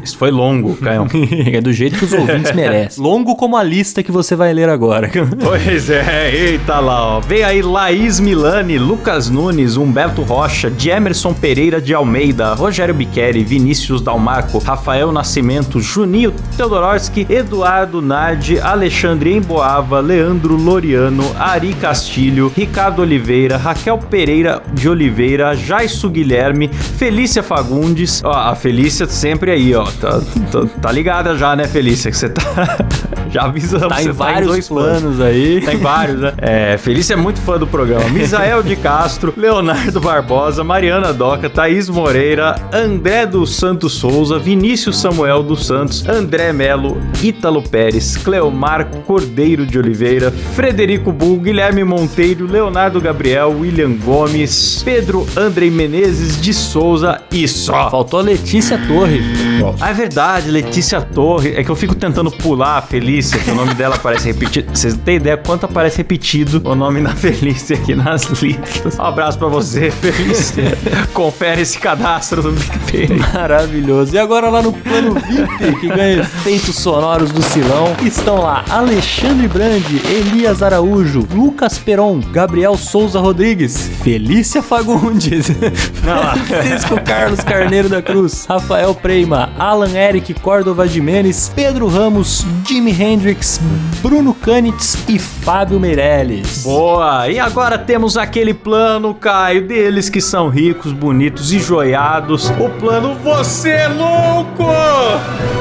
Isso foi longo, Caião. [laughs] é do jeito que os ouvintes [laughs] merecem. Longo como a lista que você vai ler agora. Pois é, eita lá, ó. Vem aí Laís Milani, Lucas Nunes, Humberto Rocha, Emerson Pereira de Almeida, Rogério Biqueri, Vinícius Dalmarco, Rafael Nascimento, Juninho Teodorowski, Eduardo Nadi, Alexandre Emboava, Leandro Loriano, Ari Castilho, Ricardo Oliveira, Raquel Pereira de Oliveira, Jaisso Guilherme, Felícia Fagundes. Ó, a Felícia sempre aí, ó. Tá, tá, tá ligada já, né, Felícia? Que você tá. [laughs] já avisamos. Tá você em vários planos aí. Tem vários, né? É, Felícia é muito fã do programa. Misael de Castro, [laughs] Leonardo Barbosa, Mariana Doca, Thaís Moreira, André dos Santos Souza, Vinícius Samuel dos Santos, André Melo, Ítalo Pérez, Cleomar Cordeiro de Oliveira, Frederico Bull, Guilherme Monteiro, Leonardo Gabriel, William Gomes, Pedro Andrei Menezes de Souza e só. Faltou a Letícia Torres. Ah, é verdade, Letícia Torre. É que eu fico tentando pular a Felícia, que o nome dela aparece repetido. Vocês têm ideia quanto aparece repetido o nome da Felícia aqui nas listas? Um abraço pra você, Felícia. [laughs] Confere esse cadastro do PicPay. Maravilhoso. E agora lá no plano VIP, que ganha efeitos sonoros do Silão, estão lá Alexandre Brandi, Elias Araújo, Lucas Peron, Gabriel Souza Rodrigues, Felícia Fagundes, [laughs] Francisco Carlos Carneiro da Cruz, Rafael Preima, Alan Eric Córdova Jimenez, Pedro Ramos, Jimi Hendrix, Bruno Canitz e Fábio Meirelles. Boa! E agora temos aquele plano, Caio, deles que são ricos, bonitos e joiados. O plano Você é Louco!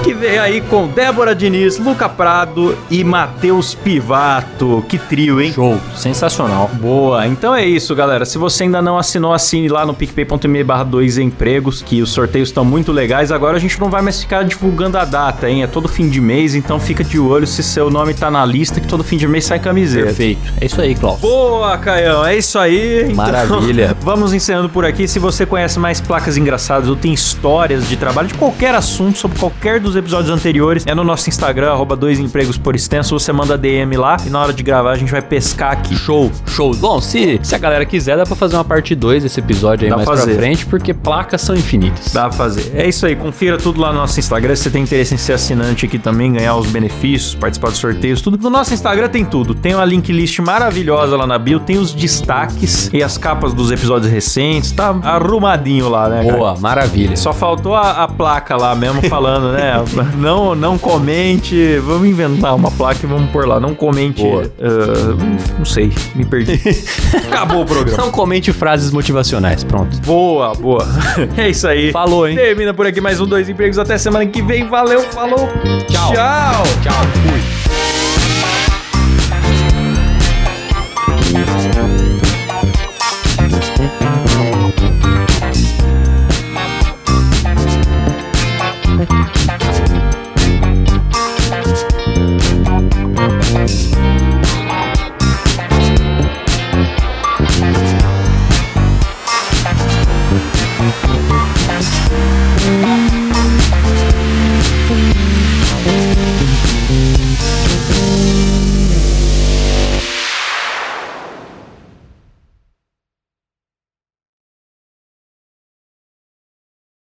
Que veio aí com Débora Diniz, Luca Prado e Matheus Pivato. Que trio, hein? Show, sensacional. Boa, então é isso, galera. Se você ainda não assinou, assine lá no picpay.me barra dois empregos, que os sorteios estão muito legais. Agora a gente não vai mais ficar divulgando a data, hein? É todo fim de mês, então fica de olho se seu nome tá na lista, que todo fim de mês sai camiseta. Perfeito. É isso aí, Klaus. Boa, Caião, é isso aí. Então, Maravilha. [laughs] vamos encerrando por aqui. Se você conhece mais placas engraçadas ou tem histórias de trabalho de qualquer assunto, sobre qualquer dos episódios anteriores, é no nosso Instagram, arroba dois empregos por extenso. Você manda DM lá e na hora de gravar a gente vai pescar aqui. Show, show. Bom, se, se a galera quiser, dá pra fazer uma parte 2 desse episódio aí Dá mais pra pra fazer. frente, porque placas são infinitas. Dá pra fazer. É isso aí, confira tudo lá no nosso Instagram. Se você tem interesse em ser assinante aqui também, ganhar os benefícios, participar dos sorteios, tudo. No nosso Instagram tem tudo. Tem uma link list maravilhosa lá na bio, tem os destaques e as capas dos episódios recentes. Tá arrumadinho lá, né? cara? Boa, maravilha. Só faltou a, a placa lá mesmo falando, né? [laughs] não, não comente. Vamos inventar uma placa e vamos pôr lá. Não comente. Boa. ah, não sei, me perdi. [laughs] Acabou o programa. Não comente frases motivacionais, pronto. Boa, boa. [laughs] É isso aí. Falou, hein? Termina por aqui mais um Dois Empregos. Até semana que vem. Valeu, falou. Tchau. Tchau. Tchau, fui.